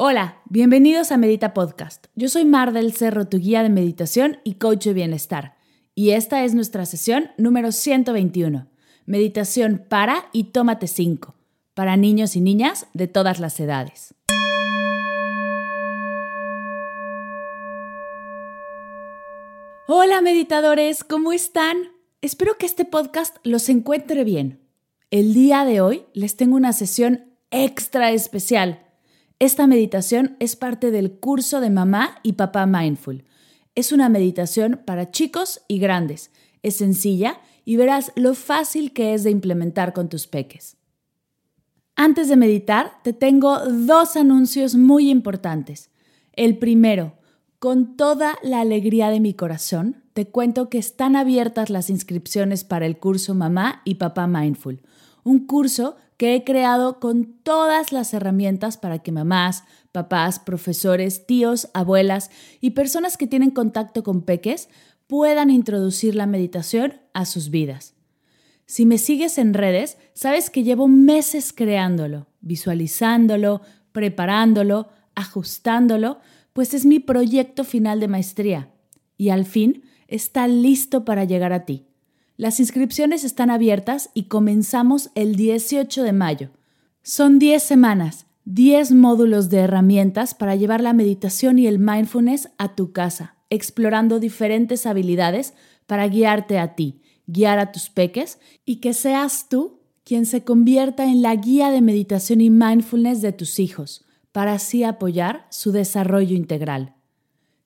Hola, bienvenidos a Medita Podcast. Yo soy Mar del Cerro, tu guía de meditación y coach de bienestar. Y esta es nuestra sesión número 121. Meditación para y tómate 5. Para niños y niñas de todas las edades. Hola meditadores, ¿cómo están? Espero que este podcast los encuentre bien. El día de hoy les tengo una sesión extra especial. Esta meditación es parte del curso de Mamá y Papá Mindful. Es una meditación para chicos y grandes. Es sencilla y verás lo fácil que es de implementar con tus peques. Antes de meditar, te tengo dos anuncios muy importantes. El primero, con toda la alegría de mi corazón, te cuento que están abiertas las inscripciones para el curso Mamá y Papá Mindful, un curso que he creado con todas las herramientas para que mamás, papás, profesores, tíos, abuelas y personas que tienen contacto con peques puedan introducir la meditación a sus vidas. Si me sigues en redes, sabes que llevo meses creándolo, visualizándolo, preparándolo, ajustándolo, pues es mi proyecto final de maestría y al fin está listo para llegar a ti. Las inscripciones están abiertas y comenzamos el 18 de mayo. Son 10 semanas, 10 módulos de herramientas para llevar la meditación y el mindfulness a tu casa, explorando diferentes habilidades para guiarte a ti, guiar a tus peques y que seas tú quien se convierta en la guía de meditación y mindfulness de tus hijos para así apoyar su desarrollo integral.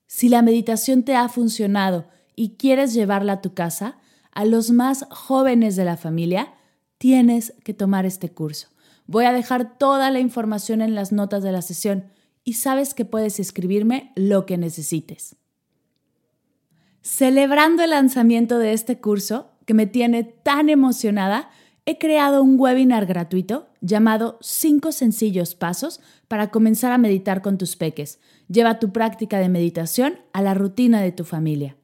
Si la meditación te ha funcionado y quieres llevarla a tu casa, a los más jóvenes de la familia, tienes que tomar este curso. Voy a dejar toda la información en las notas de la sesión y sabes que puedes escribirme lo que necesites. Celebrando el lanzamiento de este curso, que me tiene tan emocionada, he creado un webinar gratuito llamado 5 sencillos pasos para comenzar a meditar con tus peques. Lleva tu práctica de meditación a la rutina de tu familia.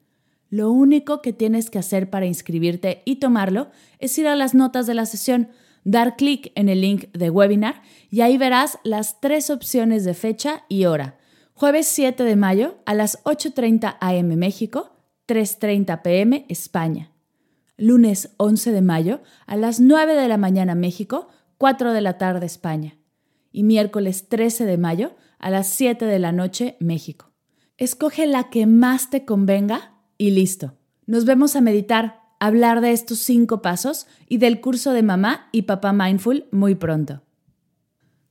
Lo único que tienes que hacer para inscribirte y tomarlo es ir a las notas de la sesión, dar clic en el link de webinar y ahí verás las tres opciones de fecha y hora. Jueves 7 de mayo a las 8.30 am México, 3.30 pm España lunes 11 de mayo a las 9 de la mañana México, 4 de la tarde España, y miércoles 13 de mayo a las 7 de la noche México. Escoge la que más te convenga y listo. Nos vemos a meditar, hablar de estos cinco pasos y del curso de mamá y papá mindful muy pronto.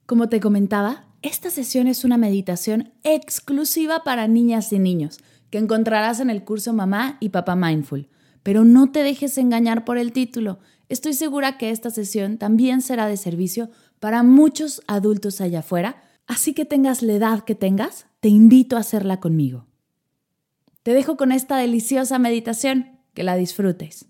Como te comentaba, esta sesión es una meditación exclusiva para niñas y niños que encontrarás en el curso Mamá y Papá Mindful pero no te dejes engañar por el título. Estoy segura que esta sesión también será de servicio para muchos adultos allá afuera, así que tengas la edad que tengas, te invito a hacerla conmigo. Te dejo con esta deliciosa meditación, que la disfrutes.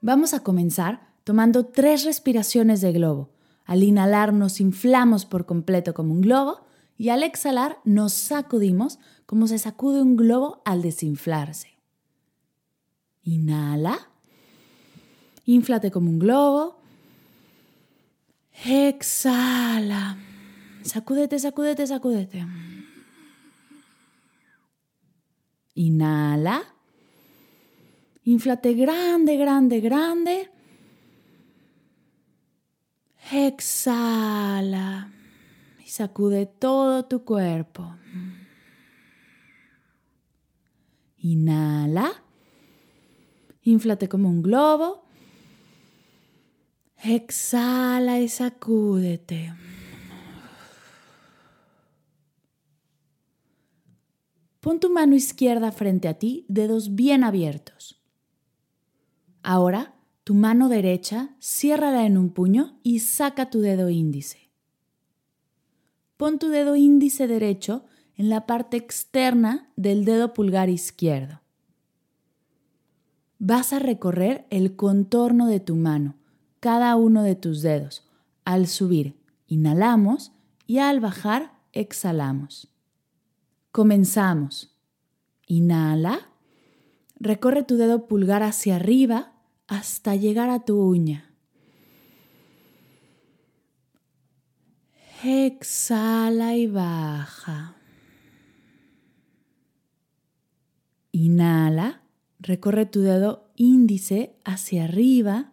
Vamos a comenzar tomando tres respiraciones de globo al inhalar nos inflamos por completo como un globo y al exhalar nos sacudimos como se sacude un globo al desinflarse. Inhala. Inflate como un globo. Exhala. Sacúdete, sacúdete, sacúdete. Inhala. Inflate grande, grande, grande. Exhala y sacude todo tu cuerpo. Inhala. Inflate como un globo. Exhala y sacúdete. Pon tu mano izquierda frente a ti, dedos bien abiertos. Ahora, tu mano derecha, ciérrala en un puño y saca tu dedo índice. Pon tu dedo índice derecho en la parte externa del dedo pulgar izquierdo. Vas a recorrer el contorno de tu mano, cada uno de tus dedos. Al subir, inhalamos y al bajar, exhalamos. Comenzamos. Inhala. Recorre tu dedo pulgar hacia arriba hasta llegar a tu uña. Exhala y baja. Inhala, recorre tu dedo índice hacia arriba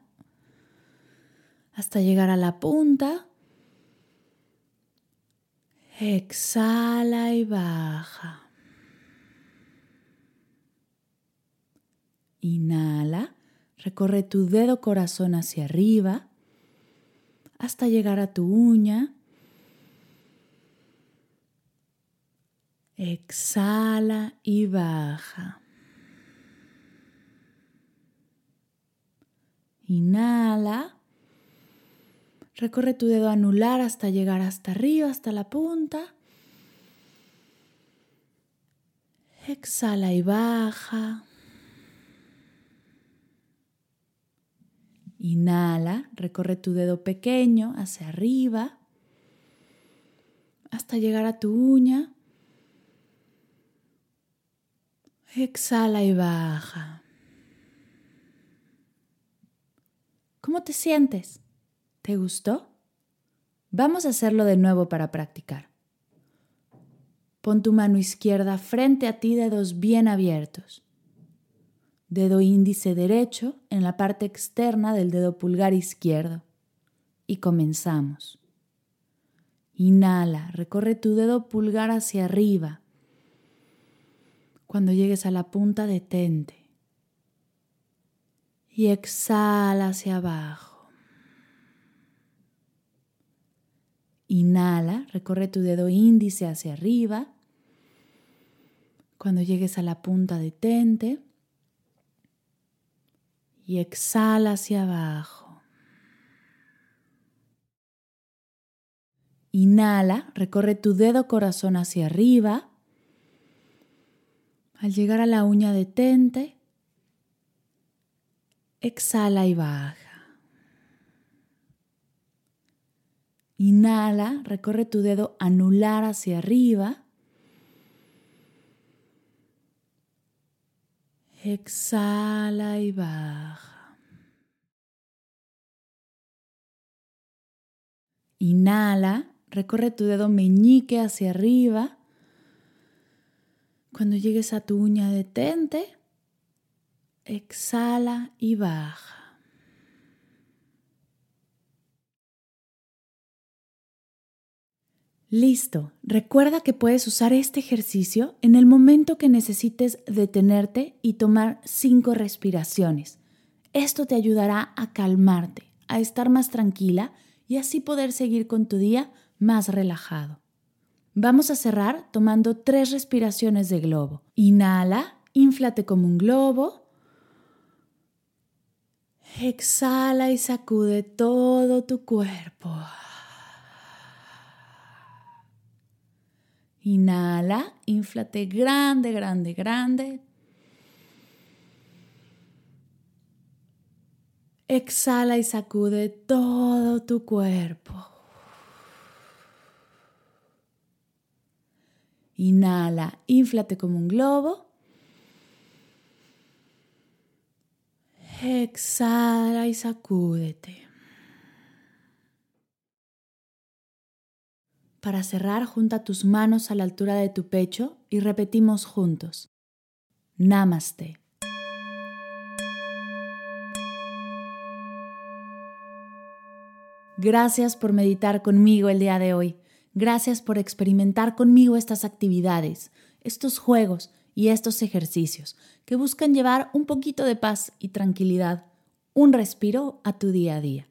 hasta llegar a la punta. Exhala y baja. Inhala, recorre tu dedo corazón hacia arriba hasta llegar a tu uña. Exhala y baja. Inhala. Recorre tu dedo anular hasta llegar hasta arriba, hasta la punta. Exhala y baja. Inhala, recorre tu dedo pequeño hacia arriba hasta llegar a tu uña. Exhala y baja. ¿Cómo te sientes? ¿Te gustó? Vamos a hacerlo de nuevo para practicar. Pon tu mano izquierda frente a ti, dedos bien abiertos dedo índice derecho en la parte externa del dedo pulgar izquierdo. Y comenzamos. Inhala, recorre tu dedo pulgar hacia arriba. Cuando llegues a la punta, detente. Y exhala hacia abajo. Inhala, recorre tu dedo índice hacia arriba. Cuando llegues a la punta, detente y exhala hacia abajo. Inhala, recorre tu dedo corazón hacia arriba. Al llegar a la uña detente, exhala y baja. Inhala, recorre tu dedo anular hacia arriba. Exhala y baja. Inhala, recorre tu dedo meñique hacia arriba. Cuando llegues a tu uña detente, exhala y baja. Listo. Recuerda que puedes usar este ejercicio en el momento que necesites detenerte y tomar cinco respiraciones. Esto te ayudará a calmarte, a estar más tranquila y así poder seguir con tu día más relajado. Vamos a cerrar tomando tres respiraciones de globo. Inhala, inflate como un globo. Exhala y sacude todo tu cuerpo. Inhala, inflate grande, grande, grande. Exhala y sacude todo tu cuerpo. Inhala, inflate como un globo. Exhala y sacúdete. Para cerrar, junta tus manos a la altura de tu pecho y repetimos juntos. Namaste. Gracias por meditar conmigo el día de hoy. Gracias por experimentar conmigo estas actividades, estos juegos y estos ejercicios que buscan llevar un poquito de paz y tranquilidad, un respiro a tu día a día.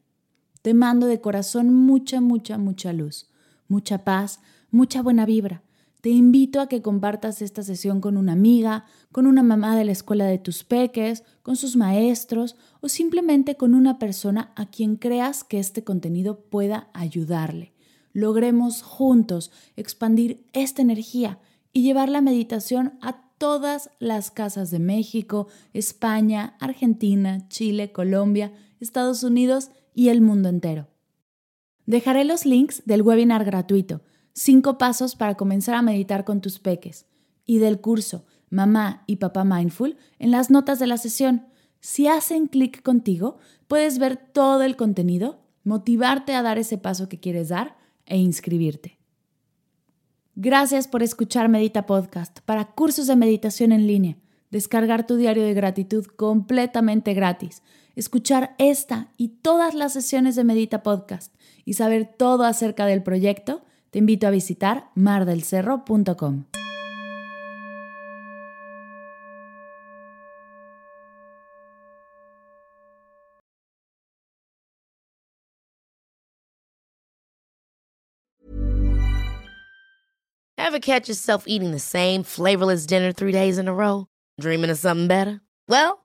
Te mando de corazón mucha, mucha, mucha luz mucha paz, mucha buena vibra. te invito a que compartas esta sesión con una amiga, con una mamá de la escuela de tus peques, con sus maestros o simplemente con una persona a quien creas que este contenido pueda ayudarle. Logremos juntos expandir esta energía y llevar la meditación a todas las casas de México, España, Argentina, Chile, Colombia, Estados Unidos y el mundo entero. Dejaré los links del webinar gratuito, 5 pasos para comenzar a meditar con tus peques, y del curso Mamá y Papá Mindful en las notas de la sesión. Si hacen clic contigo, puedes ver todo el contenido, motivarte a dar ese paso que quieres dar e inscribirte. Gracias por escuchar Medita Podcast para cursos de meditación en línea, descargar tu diario de gratitud completamente gratis, escuchar esta y todas las sesiones de Medita Podcast y saber todo acerca del proyecto, te invito a visitar mardelcerro.com. Ever catch yourself eating the same flavorless dinner three days in a row? Dreaming of something better? Well,